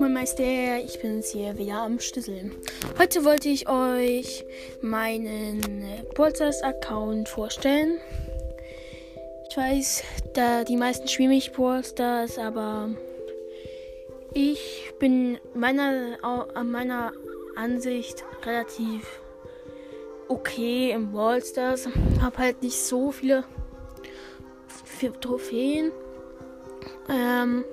Moin Meister, ich bin's hier wieder am Schlüssel. Heute wollte ich euch meinen Polsters-Account vorstellen. Ich weiß, da die meisten spielen mich Polsters, aber ich bin meiner, meiner Ansicht relativ okay im Wallstars. Hab halt nicht so viele Trophäen. Ähm,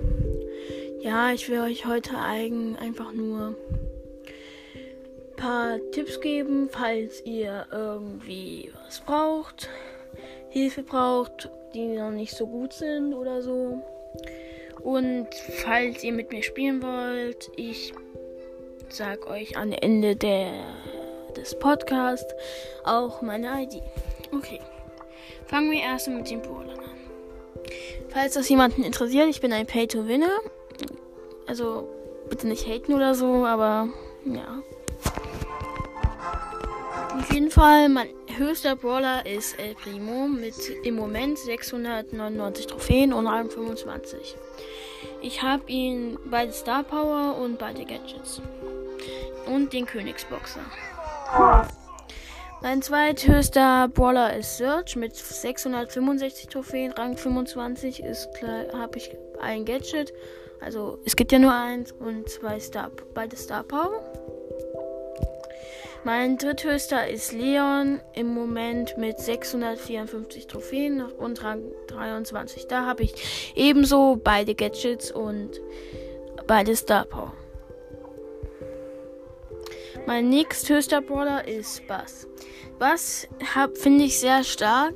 ja, ich will euch heute eigen einfach nur ein paar Tipps geben, falls ihr irgendwie was braucht, Hilfe braucht, die noch nicht so gut sind oder so. Und falls ihr mit mir spielen wollt, ich sag euch am Ende der, des Podcasts auch meine ID. Okay. Fangen wir erst mit dem Polen an. Falls das jemanden interessiert, ich bin ein Pay-to-Winner. Also bitte nicht haten oder so, aber ja. Auf jeden Fall, mein höchster Brawler ist El Primo mit im Moment 699 Trophäen und Rang 25. Ich habe ihn beide Star Power und beide Gadgets. Und den Königsboxer. Mein zweithöchster Brawler ist Surge mit 665 Trophäen, Rang 25 ist habe ich ein Gadget also es gibt ja nur eins und zwei Star, beide Star Power. Mein dritthöchster ist Leon im Moment mit 654 Trophäen und Rang 23. Da habe ich ebenso beide Gadgets und beide Star Power. Mein nächsthöchster Brawler ist Bass. Bass finde ich sehr stark,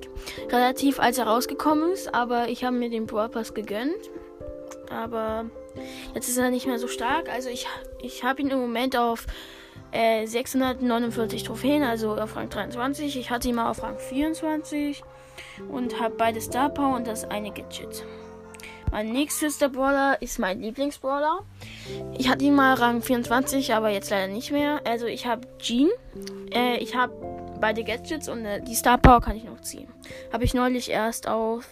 relativ als er rausgekommen ist, aber ich habe mir den Brawl Pass gegönnt aber jetzt ist er nicht mehr so stark. Also ich, ich habe ihn im Moment auf äh, 649 Trophäen, also auf Rang 23. Ich hatte ihn mal auf Rang 24 und habe beide Star Power und das eine Gadget. Mein nächster Brawler ist mein Lieblingsbrawler. Ich hatte ihn mal Rang 24, aber jetzt leider nicht mehr. Also ich habe Jean. Äh, ich habe beide Gadgets und äh, die Star Power kann ich noch ziehen. Habe ich neulich erst auf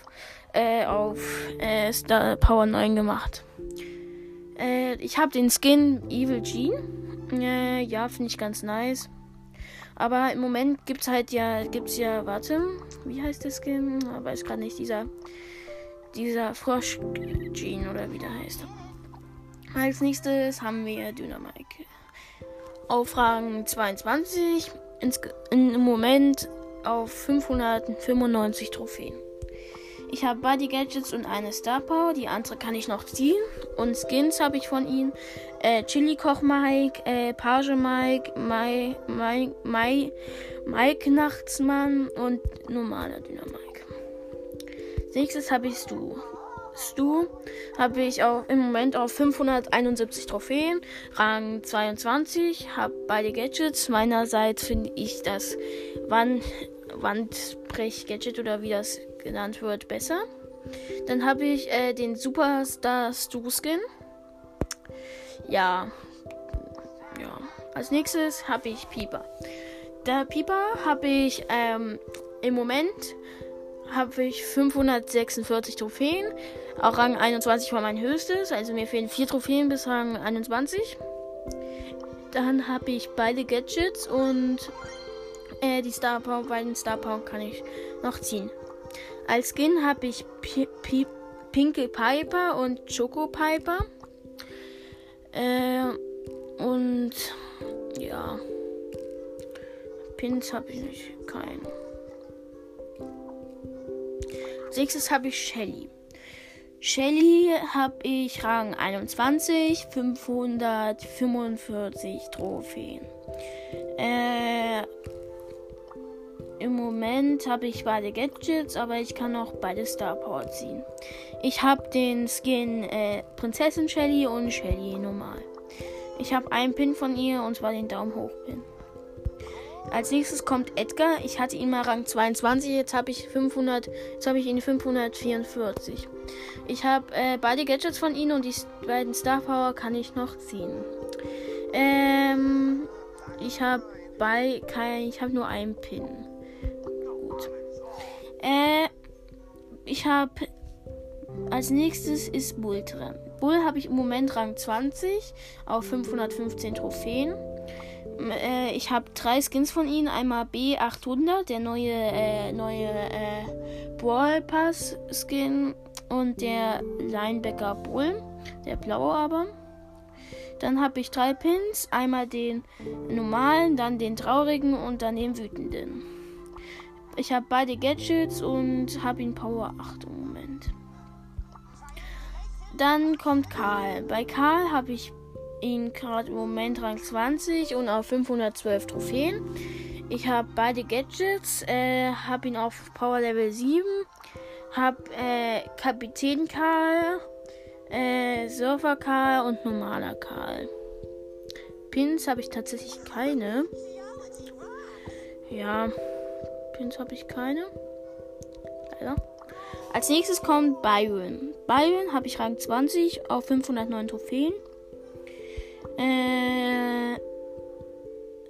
äh, auf äh, Star Power 9 gemacht. Äh, ich habe den Skin Evil Jean. Äh, ja, finde ich ganz nice. Aber im Moment gibt es halt ja, gibt's ja, warte, wie heißt der Skin? Ich weiß gerade nicht, dieser, dieser Frosch Jean oder wie der heißt. Als nächstes haben wir Dynamike. Auf Rang 22. Ins, in, Im Moment auf 595 Trophäen. Ich habe Buddy Gadgets und eine Star Power. Die andere kann ich noch ziehen. Und Skins habe ich von ihnen. Äh, Chili Koch Mike, äh, Page Mike, Mai, Mai, Mai, Mike Nachtsmann und normaler Dynamik. Nächstes habe ich Stu. Stu habe ich auch im Moment auf 571 Trophäen, Rang 22, habe beide Gadgets. Meinerseits finde ich das Wand, Wandbrech-Gadget oder wie das genannt wird, besser. Dann habe ich äh, den Superstar Stu Skin. Ja. Ja. Als nächstes habe ich Pieper. Der Pieper habe ich ähm, im Moment habe ich 546 Trophäen. Auch Rang 21 war mein höchstes. Also mir fehlen 4 Trophäen bis Rang 21. Dann habe ich beide Gadgets und äh, die Star Power, bei den Star Power kann ich noch ziehen. Als Skin habe ich P P Pinkie Piper und Choco Piper. Äh, und ja. Pins habe ich nicht. Keinen. Sechstes habe ich Shelly. Shelly habe ich Rang 21, 545 Trophäen. Äh, im Moment habe ich beide Gadgets, aber ich kann auch beide Star Power ziehen. Ich habe den Skin äh, Prinzessin Shelly und Shelly normal. Ich habe einen Pin von ihr und zwar den Daumen hoch Pin. Als nächstes kommt Edgar. Ich hatte ihn mal Rang 22, jetzt habe ich 500, jetzt habe ich ihn 544. Ich habe äh, beide Gadgets von ihm und die beiden Star Power kann ich noch ziehen. Ähm, ich habe bei kein, ich habe nur einen Pin. Äh, ich habe als nächstes ist Bull drin. Bull habe ich im Moment Rang 20 auf 515 Trophäen. Äh, ich habe drei Skins von ihnen. Einmal B800, der neue, äh, neue äh, Brawl Pass Skin und der Linebacker Bull, der blaue aber. Dann habe ich drei Pins. Einmal den normalen, dann den traurigen und dann den wütenden. Ich habe beide Gadgets und habe ihn Power 8 im Moment. Dann kommt Karl. Bei Karl habe ich ihn gerade im Moment Rang 20 und auf 512 Trophäen. Ich habe beide Gadgets, äh, habe ihn auf Power Level 7, habe äh, Kapitän Karl, äh, Surfer Karl und normaler Karl. Pins habe ich tatsächlich keine. Ja. Skins habe ich keine. Leider. Als nächstes kommt Byron. Byron habe ich Rang 20 auf 509 Trophäen. Äh,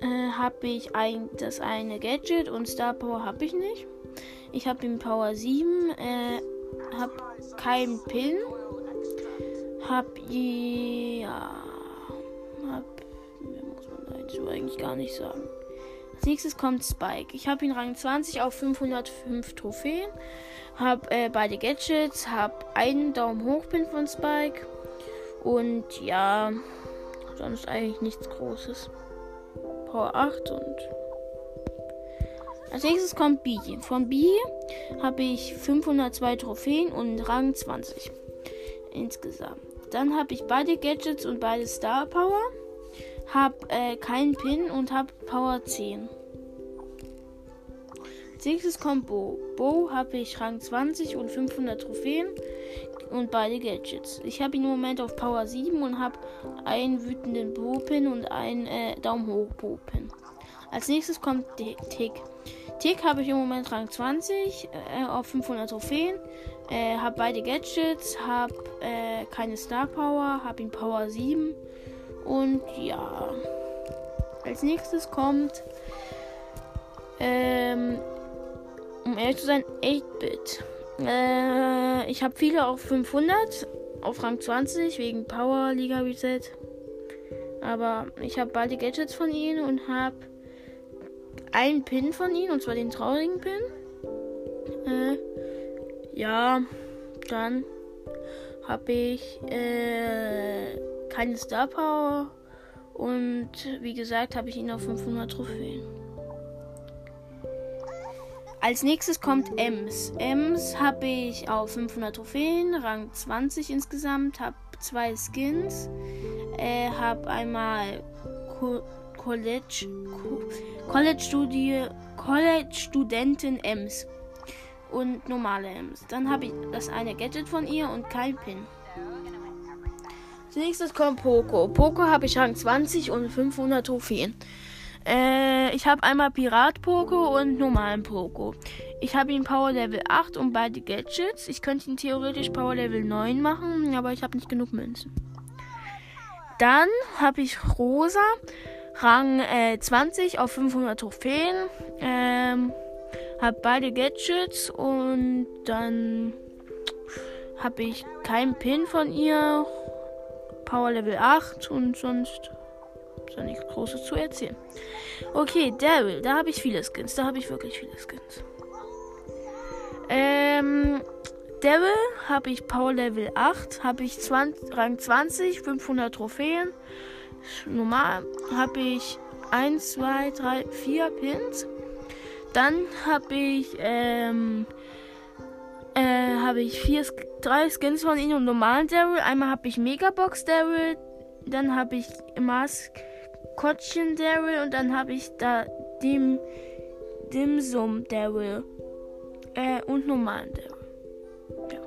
äh, habe ich ein, das eine Gadget und Star Power habe ich nicht. Ich habe den Power 7, äh, habe keinen Pin. Hab ja, hab, muss man dazu eigentlich gar nicht sagen nächstes kommt Spike. Ich habe ihn Rang 20 auf 505 Trophäen. Habe äh, beide Gadgets. Habe einen Daumen hoch Pin von Spike. Und ja, sonst eigentlich nichts Großes. Power 8 und. Als nächstes kommt B. Von B habe ich 502 Trophäen und Rang 20 insgesamt. Dann habe ich beide Gadgets und beide Star Power hab äh, keinen Pin und hab Power 10. Nächstes kommt Bo. Bo habe ich Rang 20 und 500 Trophäen und beide Gadgets. Ich habe ihn im Moment auf Power 7 und habe einen wütenden Bo-Pin und einen äh, Daumen hoch Bo-Pin. Als nächstes kommt Tick. Tick habe ich im Moment Rang 20 äh, auf 500 Trophäen, äh, habe beide Gadgets, habe äh, keine Star Power, habe ihn Power 7 und ja. Als nächstes kommt. Ähm, um ehrlich zu sein, 8-Bit. Äh, ich habe viele auf 500, auf Rang 20, wegen Power Liga Reset. Aber ich habe beide Gadgets von ihnen und habe einen Pin von ihnen, und zwar den traurigen Pin. Äh, ja, dann habe ich äh, keine Star Power. Und wie gesagt, habe ich ihn auf 500 Trophäen. Als nächstes kommt Ems. Ems habe ich auf 500 Trophäen, Rang 20 insgesamt, habe zwei Skins, äh, habe einmal Co College, Co College, Studie, College Studentin Ems und normale Ems. Dann habe ich das eine Gadget von ihr und kein Pin nächstes kommt Poco. Poco habe ich Rang 20 und 500 Trophäen. Äh, ich habe einmal Pirat Poco und normalen Poco. Ich habe ihn Power Level 8 und beide Gadgets. Ich könnte ihn theoretisch Power Level 9 machen, aber ich habe nicht genug Münzen. Dann habe ich Rosa, Rang äh, 20 auf 500 Trophäen. Ähm, habe beide Gadgets und dann habe ich keinen Pin von ihr. Power Level 8 und sonst ist ja nichts Großes zu erzählen. Okay, Daryl, da habe ich viele Skins. Da habe ich wirklich viele Skins. Ähm, Daryl habe ich Power Level 8, habe ich 20, Rang 20, 500 Trophäen. Normal habe ich 1, 2, 3, 4 Pins. Dann habe ich, ähm, äh, habe ich 4 Skins drei Skins von ihnen und normalen Daryl. Einmal habe ich Megabox Daryl, dann habe ich Maskottchen Daryl und dann habe ich da Dim, Dimsum Daryl. Äh, und normalen Daryl.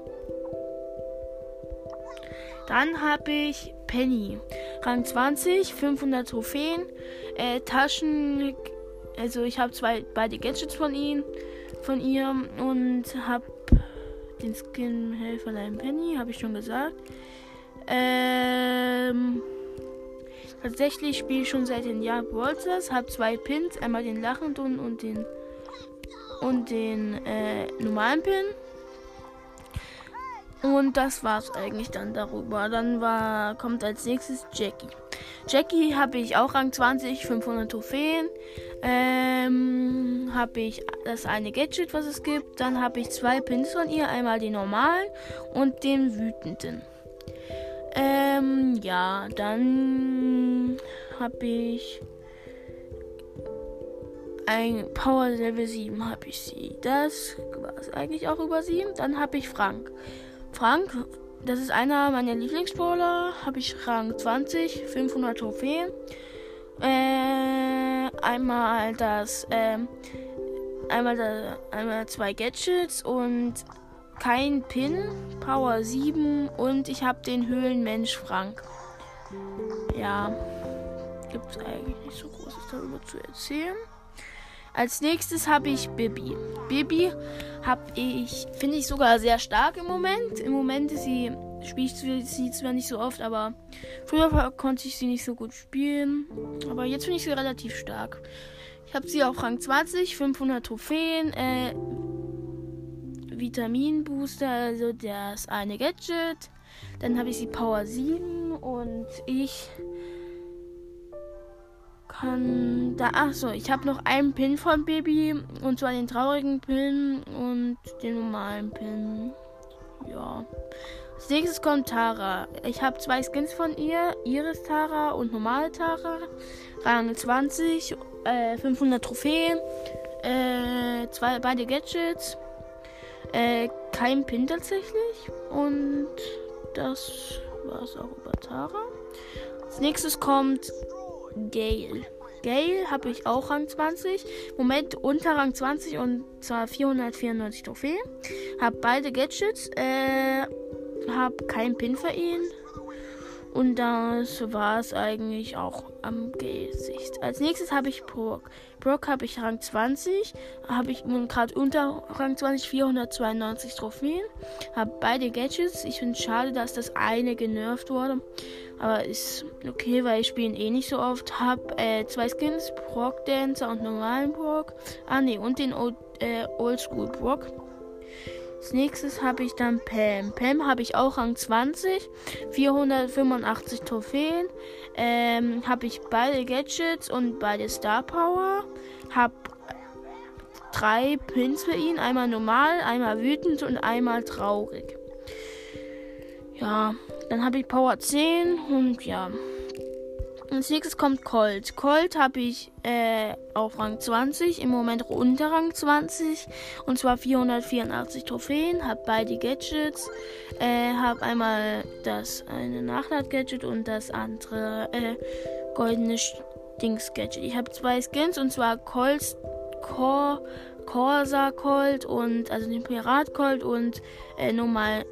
Dann habe ich Penny. Rang 20, 500 Trophäen. Äh, Taschen. Also ich habe zwei beide Gadgets von ihnen, von ihr und habe den Skin Helferlein Penny, habe ich schon gesagt. Ähm, tatsächlich spiele ich schon seit dem Jahr Brawl Stars, habe zwei Pins, einmal den Lachenden und den und den äh, normalen Pin. Und das war's eigentlich dann darüber. Dann war, kommt als nächstes Jackie. Jackie habe ich auch Rang 20, 500 Trophäen. Ähm, habe ich das eine Gadget, was es gibt. Dann habe ich zwei Pins von ihr. Einmal den normalen und den wütenden. Ähm, ja, dann habe ich ein Power Level 7 habe ich sie. Das war es eigentlich auch über sie. Dann habe ich Frank. Frank, das ist einer meiner Lieblingsbrawler. Habe ich Rang 20, 500 Trophäen. Äh, einmal das, äh, einmal, da, einmal zwei Gadgets und kein Pin, Power 7 und ich habe den Höhlenmensch Frank. Ja, gibt es eigentlich nicht so Großes darüber zu erzählen. Als nächstes habe ich Bibi. Bibi habe ich, finde ich sogar sehr stark im Moment. Im Moment ist sie, spiele ich sie zwar nicht so oft, aber früher konnte ich sie nicht so gut spielen. Aber jetzt finde ich sie relativ stark. Ich habe sie auf Rang 20, 500 Trophäen, äh, Vitaminbooster, also das eine Gadget. Dann habe ich sie Power 7 und ich kann da ach so, ich habe noch einen Pin von Baby und zwar den traurigen Pin und den normalen Pin. Ja. Als nächstes kommt Tara. Ich habe zwei Skins von ihr, Iris Tara und normale Tara. Rang 20, äh, 500 Trophäen, äh, zwei beide Gadgets. Äh, kein Pin tatsächlich und das war es auch über Tara. Als nächstes kommt Gale. Gale habe ich auch Rang 20. Moment unter Rang 20 und zwar 494 Trophäen. Habe beide Gadgets. Äh, habe keinen Pin für ihn. Und das war es eigentlich auch am Gesicht. Als nächstes habe ich Brock. Brock habe ich Rang 20, habe ich nun gerade unter Rang 20, 492 Trophäen, habe beide Gadgets. Ich finde schade, dass das eine genervt wurde, aber ist okay, weil ich spiele eh nicht so oft. Habe äh, zwei Skins, Brock Dancer und normalen Brock. Ah ne, und den Old, äh, Oldschool Brock. Als nächstes habe ich dann Pam. Pam habe ich auch Rang 20, 485 Trophäen. Ähm, habe ich beide Gadgets und beide Star Power. Habe drei Pins für ihn: einmal normal, einmal wütend und einmal traurig. Ja, dann habe ich Power 10 und ja. Als nächstes kommt Colt. Colt habe ich äh, auf Rang 20, im Moment unter Rang 20. Und zwar 484 Trophäen, habe beide Gadgets. Äh, habe einmal das eine Nachlad-Gadget und das andere äh, goldene Dings-Gadget. Ich habe zwei Skins und zwar Colts Cor Corsa Colt und also den Pirat Colt und äh, normal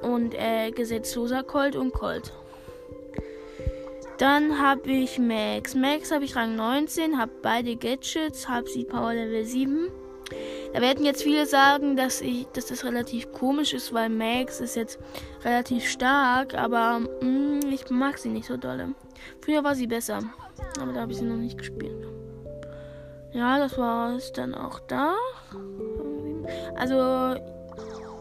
und äh, gesetzloser Colt und Colt. Dann habe ich Max. Max habe ich Rang 19, habe beide Gadgets, habe sie Power Level 7. Da werden jetzt viele sagen, dass, ich, dass das relativ komisch ist, weil Max ist jetzt relativ stark, aber mh, mm, ich mag sie nicht so dolle. Früher war sie besser, aber da habe ich sie noch nicht gespielt. Ja, das war es dann auch da. Also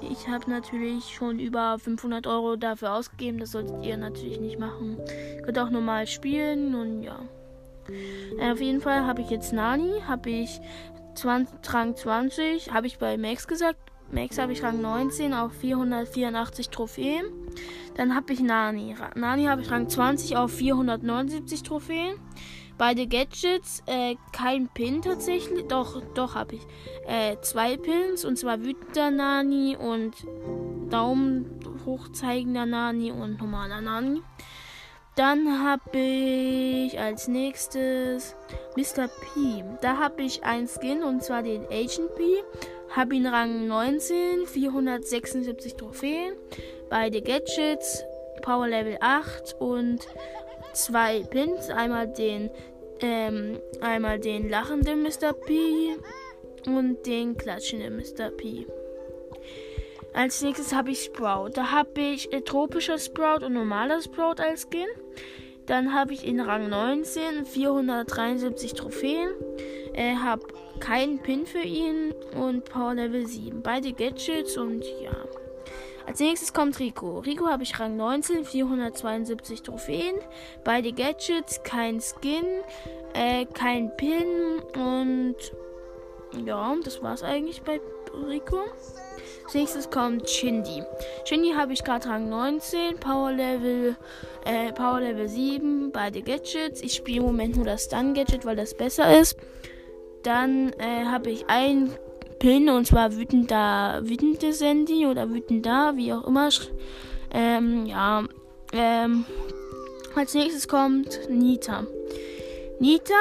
ich habe natürlich schon über 500 Euro dafür ausgegeben. Das solltet ihr natürlich nicht machen. Ihr könnt auch normal spielen und ja. Äh, auf jeden Fall habe ich jetzt Nani, habe ich 20, Rang 20, habe ich bei Max gesagt. Max habe ich Rang 19 auf 484 Trophäen. Dann habe ich Nani. Nani habe ich Rang 20 auf 479 Trophäen. Beide Gadgets, äh, kein Pin tatsächlich. Doch, doch habe ich. Äh, zwei Pins und zwar wütender Nani und Daumen hochzeigender Nani und normaler Nani. Dann habe ich als nächstes Mr. P. Da habe ich ein Skin und zwar den Agent P. Habe ihn Rang 19, 476 Trophäen. Beide Gadgets, Power Level 8 und zwei Pins. Einmal den, ähm, einmal den lachenden Mr. P und den klatschenden Mr. P. Als nächstes habe ich Sprout. Da habe ich äh, tropischer Sprout und normaler Sprout als Skin. Dann habe ich in Rang 19 473 Trophäen. Äh, habe keinen Pin für ihn und Power Level 7. Beide Gadgets und ja. Als nächstes kommt Rico. Rico habe ich Rang 19, 472 Trophäen. Beide Gadgets, kein Skin, äh, kein Pin und ja, das war's eigentlich bei Rico. Als nächstes kommt Shindy. Shindy habe ich gerade Rang 19, Power Level, äh, Power Level 7, beide Gadgets. Ich spiele im Moment nur das Stun Gadget, weil das besser ist. Dann äh, habe ich ein hin und zwar wütender, wütende Sandy oder wütender, wie auch immer. Ähm, ja, ähm, als nächstes kommt Nita. Nita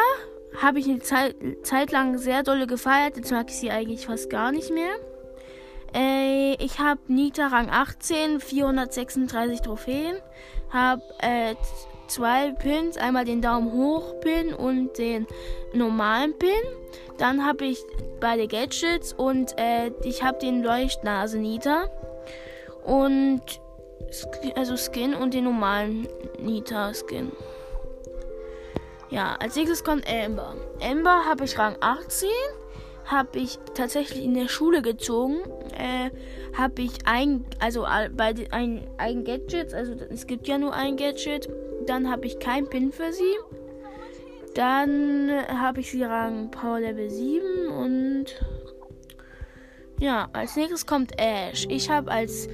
habe ich eine Zeit, Zeit lang sehr dolle gefeiert. Jetzt mag ich sie eigentlich fast gar nicht mehr. Äh, ich habe Nita Rang 18, 436 Trophäen. Habe äh, zwei Pins, einmal den Daumen hoch Pin und den normalen Pin. Dann habe ich beide Gadgets und äh, ich habe den Leuchtnasen-Nita und also Skin und den normalen Nita-Skin. Ja, als nächstes kommt Amber. Amber habe ich Rang 18 habe ich tatsächlich in der Schule gezogen. Äh, habe ich ein, also bei den ein, ein Gadget, also es gibt ja nur ein Gadget. Dann habe ich keinen Pin für sie. Dann habe ich sie Rang Power Level 7 und ja, als nächstes kommt Ash. Ich habe als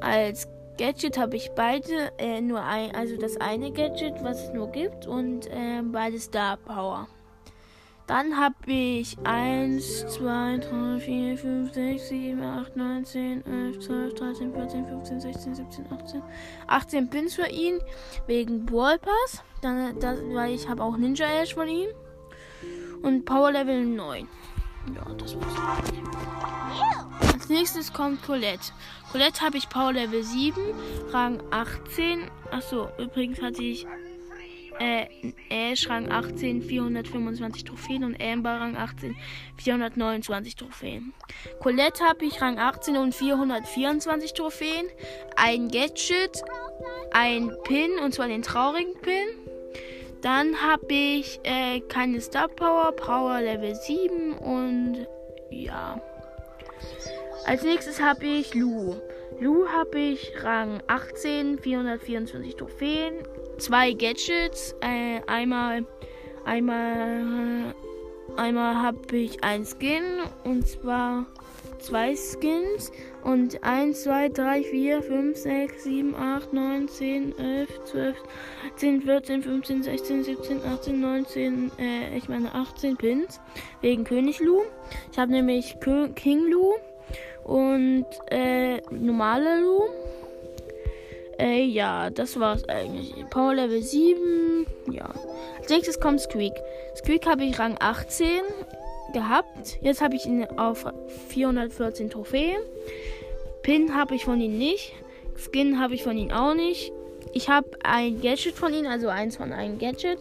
als Gadget habe ich beide äh, nur ein, also das eine Gadget, was es nur gibt und äh, beide Star Power. Dann habe ich 1, 2, 3, 4, 5, 6, 7, 8, 9, 10, 11, 12, 13, 14, 15, 16, 17, 18. 18 Pins für ihn wegen Ballpass. Dann, das, weil ich habe auch Ninja Ash von ihm. Und Power Level 9. Ja, das war's. Als nächstes kommt Colette. Colette habe ich Power Level 7, Rang 18. Achso, übrigens hatte ich äh, Ash Rang 18 425 Trophäen und Amber Rang 18 429 Trophäen. Colette habe ich Rang 18 und 424 Trophäen. Ein Gadget, ein Pin und zwar den traurigen Pin. Dann habe ich äh, keine Star Power, Power Level 7 und ja. Als nächstes habe ich Lu. Lu habe ich Rang 18, 424 Trophäen zwei Gadgets. Äh, einmal, einmal, einmal habe ich ein Skin und zwar zwei Skins und 1, 2, 3, 4, 5, 6, 7, 8, 9, 10, 11, 12, 10, 14, 15, 16, 17, 18, 19, äh, ich meine 18 Pins wegen König Lu. Ich habe nämlich King Lu und äh, normale Lu äh, ja, das war's eigentlich. Power Level 7. Ja. Als nächstes kommt Squeak. Squeak habe ich Rang 18 gehabt. Jetzt habe ich ihn auf 414 Trophäen. Pin habe ich von ihm nicht. Skin habe ich von ihm auch nicht. Ich habe ein Gadget von ihm, also eins von einem Gadget.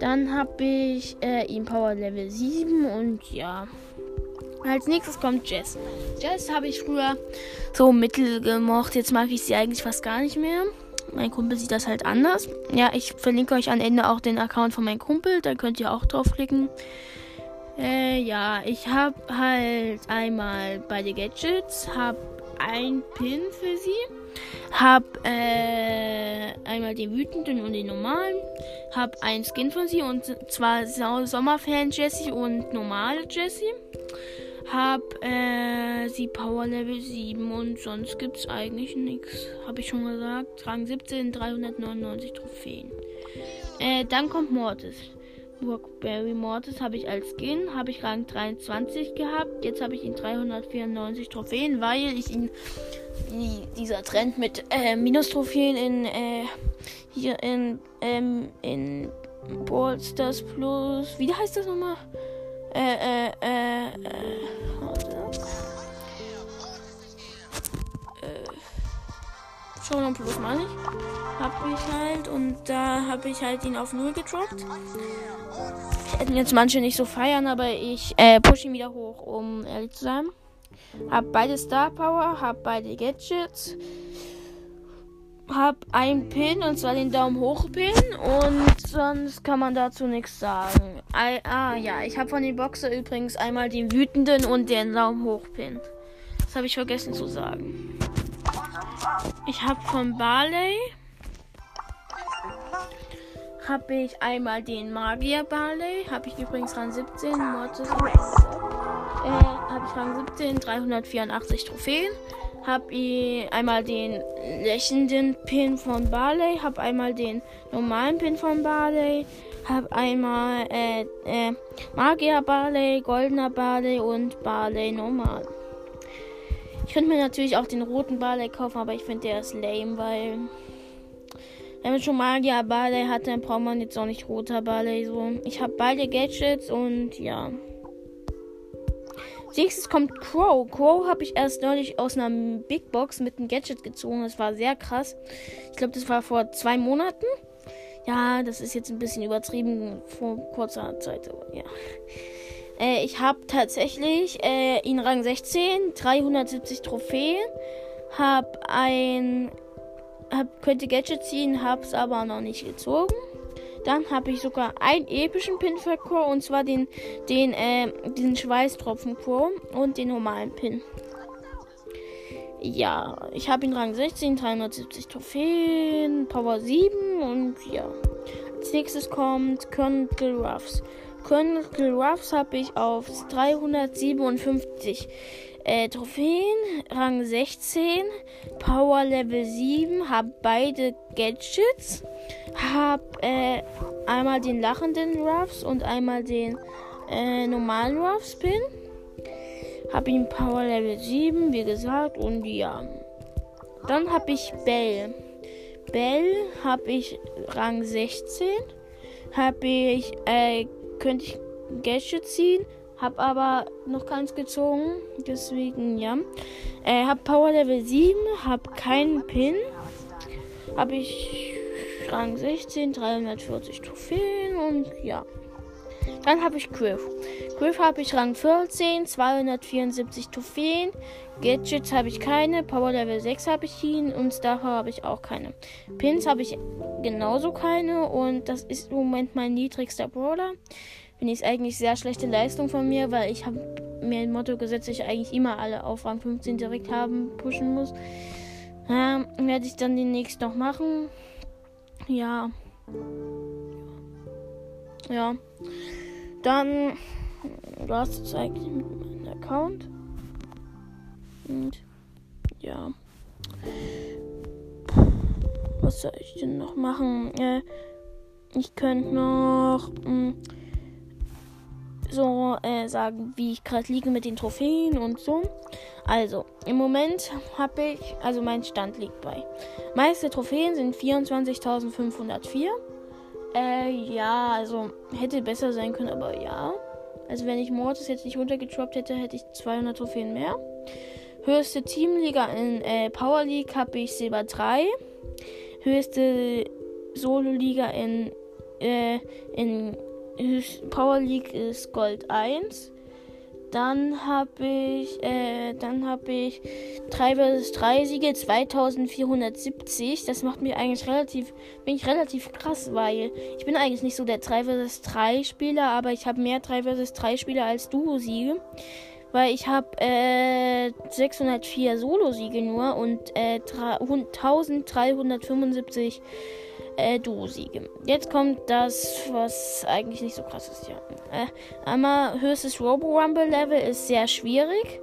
Dann habe ich äh, ihm Power Level 7 und ja. Als nächstes kommt Jess. Jess habe ich früher so mittel gemocht. Jetzt mag ich sie eigentlich fast gar nicht mehr. Mein Kumpel sieht das halt anders. Ja, ich verlinke euch am Ende auch den Account von meinem Kumpel. Da könnt ihr auch draufklicken. Äh, ja, ich habe halt einmal bei den Gadgets, habe ein Pin für sie, habe äh, einmal den wütenden und den normalen, habe ein Skin von sie und zwar Sommerfan Jessie und normale Jessie. Hab äh, sie Power Level 7 und sonst gibt es eigentlich nichts. Habe ich schon gesagt. Rang 17, 399 Trophäen. Äh, dann kommt Mortis. Rockberry Mortis habe ich als Skin, habe ich Rang 23 gehabt. Jetzt habe ich ihn 394 Trophäen, weil ich ihn die, dieser Trend mit äh, Minus-Trophäen in äh, hier in ähm, in Ballstars Plus. Wie heißt das nochmal? Äh, äh, äh, äh, Äh, Shonen Plus meine ich. Hab ich halt und da habe ich halt ihn auf Null gedroppt. Hätten jetzt manche nicht so feiern, aber ich äh, push ihn wieder hoch, um ehrlich zu sein. Hab beide Star Power, hab beide Gadgets habe einen Pin und zwar den Daumen hoch Pin und sonst kann man dazu nichts sagen. I ah ja, ich habe von den Boxer übrigens einmal den wütenden und den Daumen hoch Pin. Das habe ich vergessen zu sagen. Ich habe von Barley habe ich einmal den Magier Barley, habe ich übrigens Rang 17, Mortis, äh, habe ich Rang 17, 384 Trophäen habe ich einmal den lächelnden Pin von Barley, habe einmal den normalen Pin von Barley, habe einmal äh, äh, Magier Barley, goldener Barley und Barley normal. Ich könnte mir natürlich auch den roten Barley kaufen, aber ich finde der ist lame, weil wenn man schon Magier Barley hat, dann braucht man jetzt auch nicht roter Barley so. Ich habe beide Gadgets und ja nächstes kommt Crow. Crow habe ich erst neulich aus einer Big Box mit einem Gadget gezogen. Das war sehr krass. Ich glaube, das war vor zwei Monaten. Ja, das ist jetzt ein bisschen übertrieben vor kurzer Zeit, aber ja. Äh, ich habe tatsächlich äh, in Rang 16 370 Trophäen, habe ein, hab, könnte Gadget ziehen, habe es aber noch nicht gezogen. Dann habe ich sogar einen epischen Pin für Crow und zwar den, den, äh, diesen Schweißtropfen Crow und den normalen Pin. Ja, ich habe ihn Rang 16, 370 Trophäen, Power 7 und ja. Als nächstes kommt Colonel Ruffs. Colonel Ruffs habe ich auf 357 äh, Trophäen, Rang 16, Power Level 7, habe beide Gadgets habe äh, einmal den lachenden Ruffs und einmal den äh, normalen Ruffs Pin. Habe ihn Power Level 7, wie gesagt, und ja. Dann habe ich Bell. Bell habe ich Rang 16. Habe ich, äh, könnte ich Gadget ziehen, habe aber noch keins gezogen, deswegen ja. Äh, habe Power Level 7, habe keinen Pin. Habe ich Rang 16, 340 Trophäen und ja. Dann habe ich Griff. Griff habe ich Rang 14, 274 Trophäen. Gadgets habe ich keine. Power Level 6 habe ich ihn und Star habe ich auch keine. Pins habe ich genauso keine und das ist im Moment mein niedrigster Brawler. Finde ich eigentlich sehr schlechte Leistung von mir, weil ich habe mir ein Motto gesetzt, dass ich eigentlich immer alle auf Rang 15 direkt haben, pushen muss. Ähm, werde ich dann demnächst noch machen. Ja. Ja. Dann, war es eigentlich mit meinem Account. Und ja. was soll ich denn noch machen? Äh, ich könnte noch mh, hm, so äh, sagen, wie ich gerade liege mit den Trophäen und so. Also, im Moment habe ich, also mein Stand liegt bei. Meiste Trophäen sind 24.504. Äh, ja, also hätte besser sein können, aber ja. Also wenn ich Mortis jetzt nicht runtergetroppt hätte, hätte ich 200 Trophäen mehr. Höchste Teamliga in äh, Power League habe ich Silber 3. Höchste Solo-Liga in, äh, in Power League ist Gold 1. Dann habe ich, äh, dann habe ich 3 vs 3 Siege 2470. Das macht mir eigentlich relativ, bin ich relativ krass, weil ich bin eigentlich nicht so der 3 vs 3 Spieler, aber ich habe mehr 3 vs 3 Spieler als Duo-Siege. Weil ich habe äh, 604 Solo-Siege nur und äh, 1375 äh, Duo-Siege. Jetzt kommt das, was eigentlich nicht so krass ist, ja. Äh, einmal höchstes Robo-Rumble-Level ist sehr schwierig.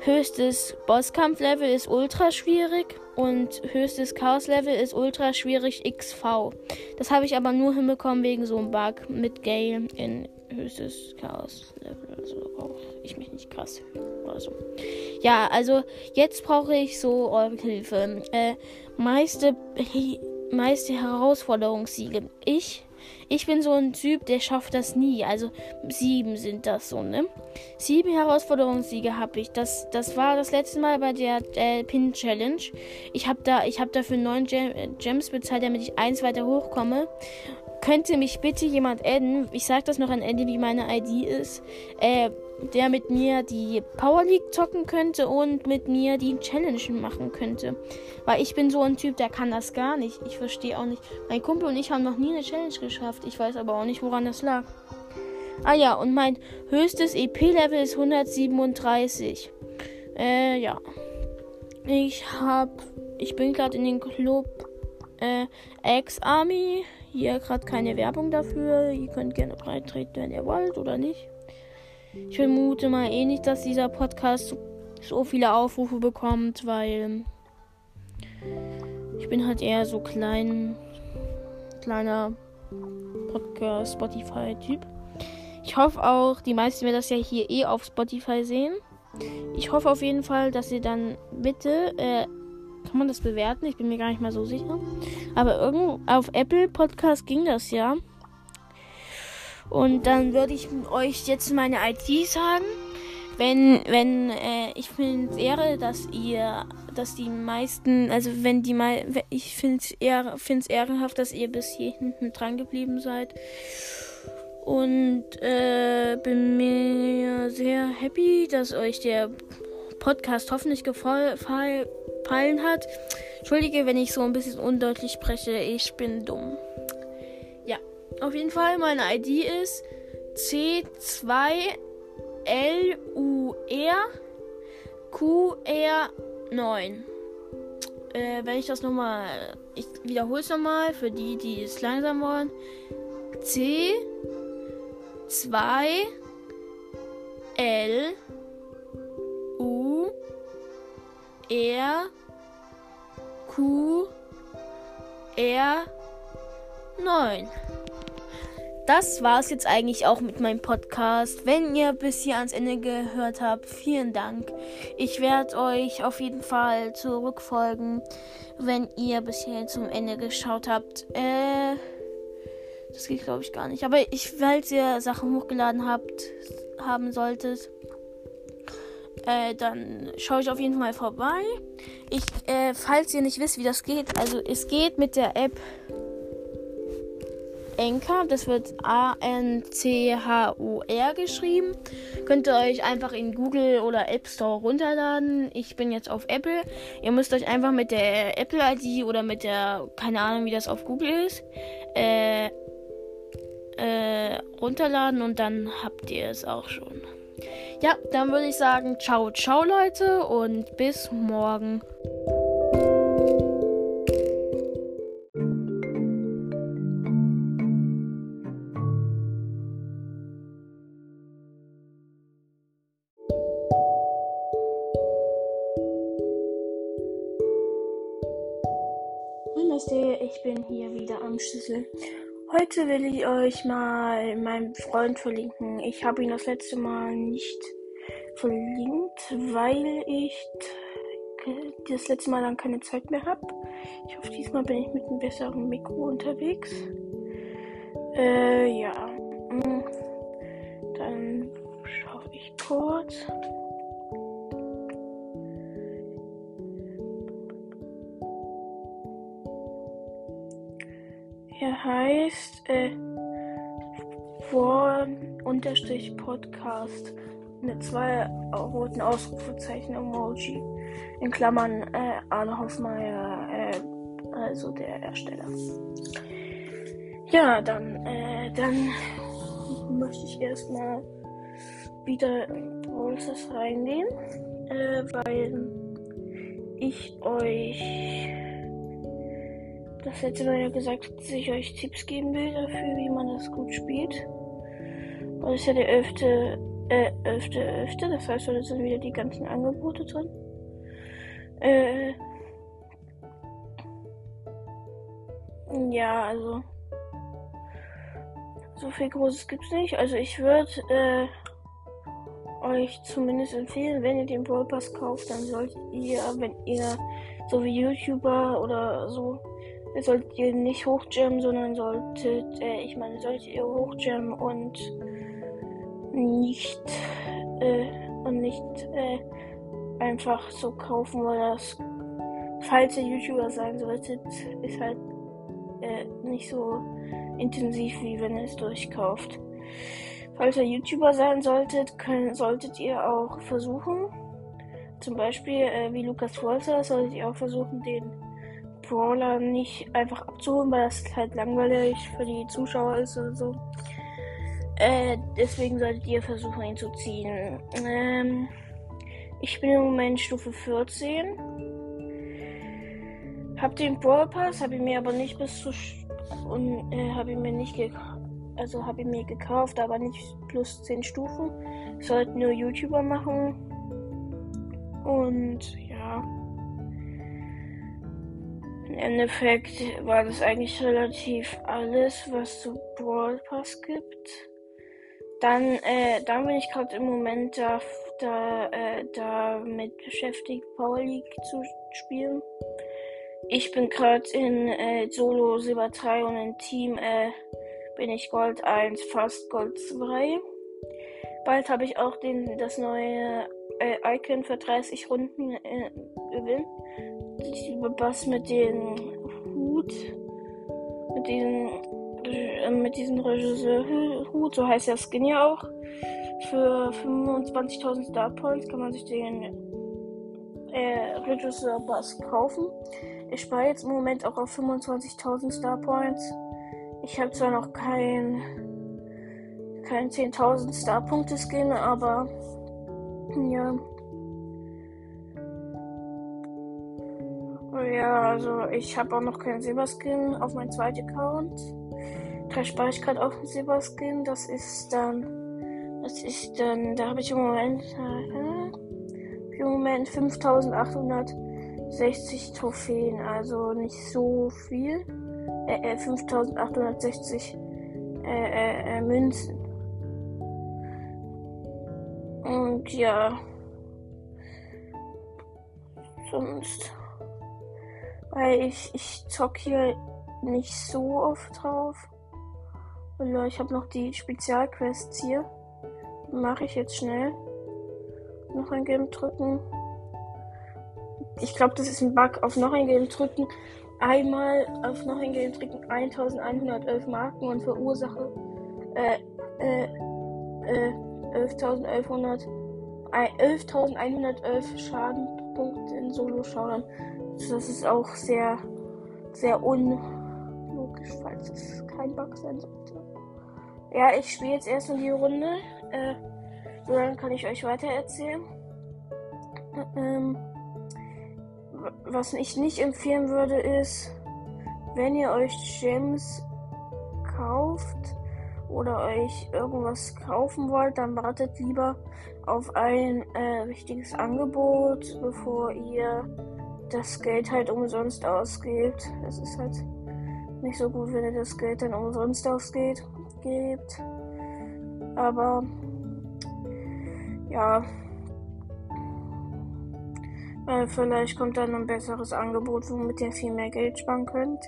Höchstes Bosskampf-Level ist ultra schwierig. Und höchstes Chaos-Level ist ultra schwierig XV. Das habe ich aber nur hinbekommen wegen so einem Bug mit Gale in höchstes Chaos-Level. Also brauche ich mich nicht krass oder so. Ja, also jetzt brauche ich so eure Hilfe. Äh, meiste meiste Herausforderungssiege. Ich, ich bin so ein Typ, der schafft das nie. Also sieben sind das so, ne? Sieben Herausforderungssiege habe ich. Das, das war das letzte Mal bei der äh, Pin Challenge. Ich habe da, hab dafür neun Gem äh, Gems bezahlt, damit ich eins weiter hochkomme. Könnte mich bitte jemand adden? Ich sage das noch an Eddie, wie meine ID ist. Äh, der mit mir die Power League zocken könnte und mit mir die Challenge machen könnte. Weil ich bin so ein Typ, der kann das gar nicht. Ich verstehe auch nicht. Mein Kumpel und ich haben noch nie eine Challenge geschafft. Ich weiß aber auch nicht, woran das lag. Ah ja, und mein höchstes EP-Level ist 137. Äh, ja. Ich hab. Ich bin gerade in den Club äh, Ex-Army. Hier gerade keine Werbung dafür. Ihr könnt gerne beitreten, wenn ihr wollt oder nicht. Ich vermute mal eh nicht, dass dieser Podcast so, viele Aufrufe bekommt, weil ich bin halt eher so klein, kleiner Podcast, Spotify-Typ. Ich hoffe auch, die meisten werden das ja hier eh auf Spotify sehen. Ich hoffe auf jeden Fall, dass ihr dann bitte, äh, kann man das bewerten? Ich bin mir gar nicht mal so sicher. Aber irgend auf Apple Podcast ging das ja. Und dann würde ich euch jetzt meine ID sagen. Wenn, wenn, äh, ich finde es Ehre, dass ihr, dass die meisten, also wenn die mal, ich finde es Ehre, find's ehrenhaft, dass ihr bis hier hinten dran geblieben seid. Und äh, bin mir sehr happy, dass euch der Podcast hoffentlich gefallen hat. Entschuldige, wenn ich so ein bisschen undeutlich spreche, ich bin dumm. Auf jeden Fall, meine ID ist C2LURQR9. Äh, wenn ich das nochmal, ich wiederhole es nochmal für die, die es langsam wollen. C 2 lurqr 9 das war es jetzt eigentlich auch mit meinem Podcast. Wenn ihr bis hier ans Ende gehört habt, vielen Dank. Ich werde euch auf jeden Fall zurückfolgen, wenn ihr bis hier zum Ende geschaut habt. Äh, das geht glaube ich gar nicht. Aber ich, falls ihr Sachen hochgeladen habt, haben solltet, äh, dann schaue ich auf jeden Fall vorbei. Ich, äh, falls ihr nicht wisst, wie das geht, also es geht mit der App Anchor. Das wird A-N-C-H-U-R geschrieben. Könnt ihr euch einfach in Google oder App Store runterladen. Ich bin jetzt auf Apple. Ihr müsst euch einfach mit der Apple-ID oder mit der, keine Ahnung, wie das auf Google ist, äh, äh, runterladen und dann habt ihr es auch schon. Ja, dann würde ich sagen, ciao, ciao Leute und bis morgen. Namaste, ich bin hier wieder am Schlüssel. Heute will ich euch mal meinen Freund verlinken. Ich habe ihn das letzte Mal nicht verlinkt, weil ich das letzte Mal dann keine Zeit mehr habe. Ich hoffe, diesmal bin ich mit einem besseren Mikro unterwegs. Äh, ja. Mm. Dann schaue ich kurz. Podcast mit zwei roten Ausrufezeichen-Emoji. In Klammern äh, Arne Hoffmeier, äh, also der Ersteller. Ja, dann, äh, dann möchte ich erstmal wieder in Prozess reingehen, äh, weil ich euch, das letzte Mal ja gesagt, dass ich euch Tipps geben will dafür, wie man das gut spielt. Und ist ja der 11. Äh, 11. 11. Das heißt, da sind wieder die ganzen Angebote drin. Äh. Ja, also. So viel Großes gibt's nicht. Also ich würde äh, euch zumindest empfehlen, wenn ihr den Brawl Pass kauft, dann solltet ihr, wenn ihr so wie YouTuber oder so, solltet ihr nicht hochjammen, sondern solltet, äh, ich meine, solltet ihr hochjammen und nicht äh, und nicht äh, einfach so kaufen, weil das, falls ihr YouTuber sein solltet, ist halt äh, nicht so intensiv, wie wenn ihr es durchkauft. Falls ihr YouTuber sein solltet, könnt, solltet ihr auch versuchen, zum Beispiel äh, wie Lukas Forza, solltet ihr auch versuchen, den Brawler nicht einfach abzuholen, weil das halt langweilig für die Zuschauer ist oder so. Äh, deswegen solltet ihr versuchen, ihn zu ziehen. Ähm, ich bin im Moment Stufe 14. Hab den Brawl Pass, hab ich mir aber nicht bis zu. Und äh, hab ich mir nicht gekauft. Also hab ich mir gekauft, aber nicht plus 10 Stufen. Sollten nur YouTuber machen. Und ja. Im Endeffekt war das eigentlich relativ alles, was zu Brawl Pass gibt dann, äh, dann bin ich gerade im Moment da, da, äh, damit beschäftigt, Power League zu spielen. Ich bin gerade in äh, Solo Silber 3 und im Team äh, bin ich Gold 1, fast Gold 2. Bald habe ich auch den, das neue äh, Icon für 30 Runden äh, gewinnen. Bass mit dem Hut, mit diesem äh, mit diesem Regisseur Hu, so heißt der Skin ja auch. Für 25.000 Star Points kann man sich den äh, Regisseur Bass kaufen. Ich spare jetzt im Moment auch auf 25.000 Star Points. Ich habe zwar noch kein, kein 10.000 Star Punkte Skin, aber ja. Ja, also ich habe auch noch keinen Silberskin auf meinem zweiten Account kein Speicherkarte auf den Silberskin. Das ist dann, das ist dann, da habe ich im Moment, äh, im Moment 5860 Trophäen, also nicht so viel. Äh, äh 5860 äh, äh, äh, Münzen. Und ja. Sonst. Weil ich, ich zock hier nicht so oft drauf. Äh, ich habe noch die Spezialquests hier. mache ich jetzt schnell. Noch ein Game drücken. Ich glaube, das ist ein Bug. Auf noch ein Game drücken. Einmal auf noch ein Game drücken 1111 Marken und verursache äh, äh, äh, 11.111 11.111 Schadenpunkte in Solo-Showdown. Das ist auch sehr, sehr unlogisch, falls es kein Bug sein sollte. Ja, ich spiele jetzt erstmal die Runde. Äh, so dann kann ich euch weiter erzählen. Ähm, was ich nicht empfehlen würde, ist, wenn ihr euch Gems kauft oder euch irgendwas kaufen wollt, dann wartet lieber auf ein äh, richtiges Angebot, bevor ihr das Geld halt umsonst ausgebt. Es ist halt nicht so gut, wenn ihr das Geld dann umsonst ausgeht gibt. Aber ja, weil vielleicht kommt dann ein besseres Angebot, womit ihr viel mehr Geld sparen könnt.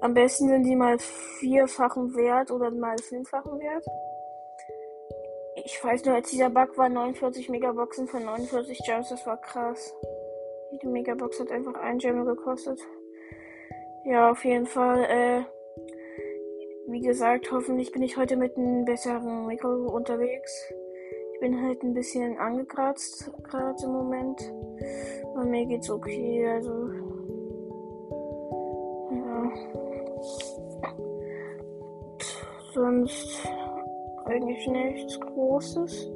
Am besten sind die mal vierfachen Wert oder mal fünffachen Wert. Ich weiß nur, als dieser Bug war 49 Megaboxen von 49 Gems, das war krass. Die Megabox hat einfach ein Gem gekostet. Ja, auf jeden Fall, äh, wie gesagt, hoffentlich bin ich heute mit einem besseren Mikro unterwegs. Ich bin halt ein bisschen angekratzt, gerade im Moment. Bei mir geht's okay, also. Ja. Sonst eigentlich nichts Großes.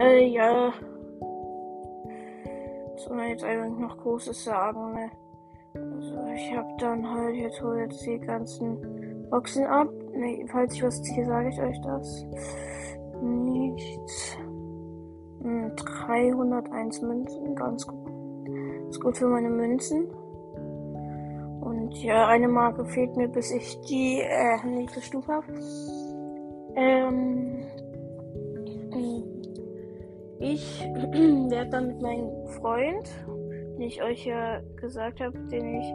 Äh, ja. Soll man jetzt eigentlich noch Großes sagen, ne? Also ich hab dann halt jetzt, jetzt die ganzen Boxen ab. Nee, falls ich was ziehe, sage ich euch das. Nichts. Hm, 301 Münzen, ganz gut. Ist gut für meine Münzen. Und ja, eine Marke fehlt mir, bis ich die äh, nächste Stufe habe. Ähm, ich werde dann mit meinem Freund, den ich euch ja gesagt habe, den ich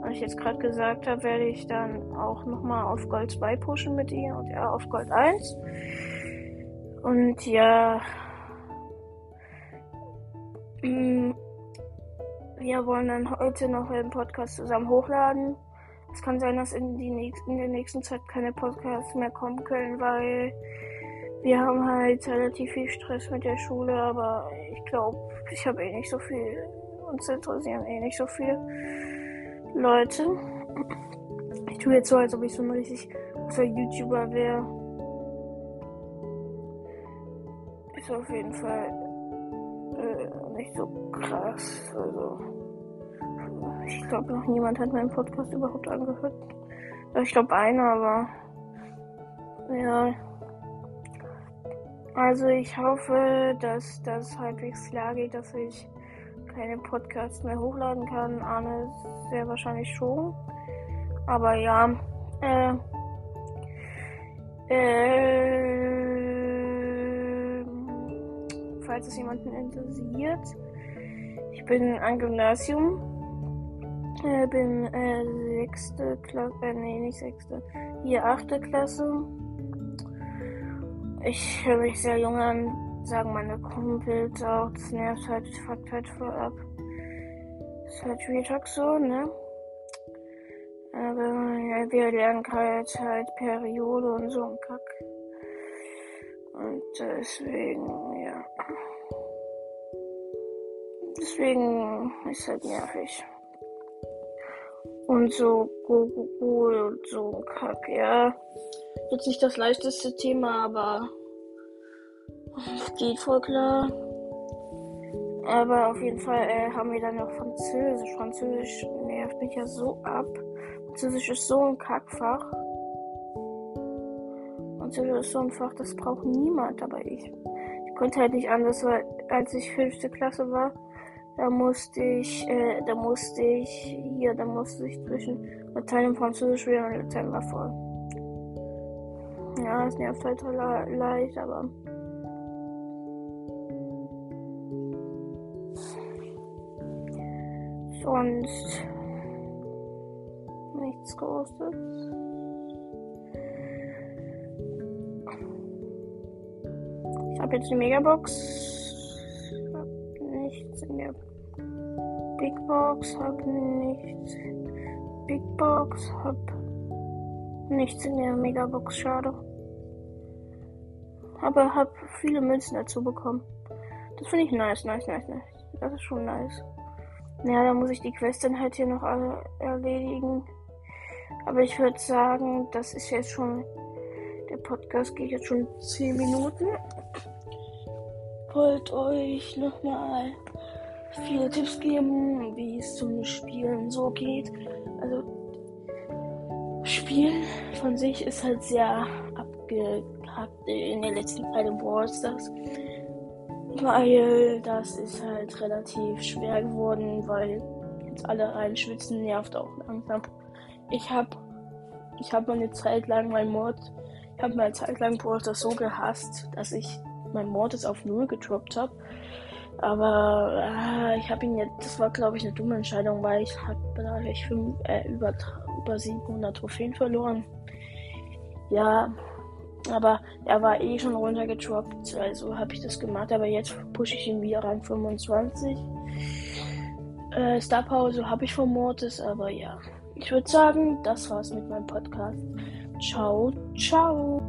was ich jetzt gerade gesagt habe, werde ich dann auch nochmal auf Gold 2 pushen mit ihr und er auf Gold 1. Und ja, hm, wir wollen dann heute noch einen Podcast zusammen hochladen. Es kann sein, dass in, die, in der nächsten Zeit keine Podcasts mehr kommen können, weil wir haben halt relativ viel Stress mit der Schule, aber ich glaube, ich habe eh nicht so viel. Uns interessieren eh nicht so viel. Leute, ich tue jetzt so, als ob ich so ein richtig für YouTuber wäre. Ist auf jeden Fall äh, nicht so krass. Also, ich glaube, noch niemand hat meinen Podcast überhaupt angehört. Ich glaube, einer, aber ja. Also ich hoffe, dass das halbwegs klar geht, dass ich keine Podcasts mehr hochladen kann. Arne sehr wahrscheinlich schon. Aber ja, äh, äh, falls es jemanden interessiert, ich bin ein Gymnasium, äh, bin äh, sechste Klasse, äh, nee, nicht sechste, hier achte Klasse. Ich höre mich sehr jung an, sagen meine Kumpels auch, das nervt halt, das fuckt halt voll ab. Ist halt Real Talk so, ne? Aber ja, wir lernen halt halt Periode und so ein Kack. Und deswegen, ja. Deswegen ist halt nervig. Und so Google und so ein Kack, ja. Jetzt nicht das leichteste Thema, aber Geht voll klar. Aber auf jeden Fall äh, haben wir dann noch Französisch. Französisch nervt mich ja so ab. Französisch ist so ein Kackfach. Französisch ist so ein Fach, das braucht niemand, aber ich. Ich konnte halt nicht anders, weil als ich fünfte Klasse war, da musste ich, äh, da musste ich, hier, da musste ich zwischen Latein und Französisch wählen und Latein war voll. Ja, es nervt halt leicht, aber sonst nichts Großes. Ich habe jetzt die Megabox. Ich habe nichts in der Big Box. Habe nichts. Big Box. Habe nichts in der Megabox. Schade. Aber habe viele Münzen dazu bekommen. Das finde ich nice, nice, nice, nice. Das ist schon nice. Ja, da muss ich die Quest dann halt hier noch erledigen. Aber ich würde sagen, das ist jetzt schon. Der Podcast geht jetzt schon 10 Minuten. Wollt euch nochmal viele Tipps geben, wie es zum Spielen so geht. Also, Spielen von sich ist halt sehr abgehackt in der letzten Zeit im Brawl Stars weil das ist halt relativ schwer geworden, weil jetzt alle reinschwitzen nervt auch langsam. Ich habe ich hab meine Zeit lang mein Mord, ich habe meine Zeit lang Brawl Stars so gehasst, dass ich mein Mord jetzt auf Null getroppt habe. Aber äh, ich habe ihn jetzt, das war glaube ich eine dumme Entscheidung, weil ich habe äh, über, über 700 Trophäen verloren. Ja, aber er war eh schon runtergetroppt, also habe ich das gemacht. Aber jetzt pushe ich ihn wieder Rang 25. Äh, Star Power, so habe ich von Mortis, aber ja. Ich würde sagen, das war's mit meinem Podcast. Ciao, ciao.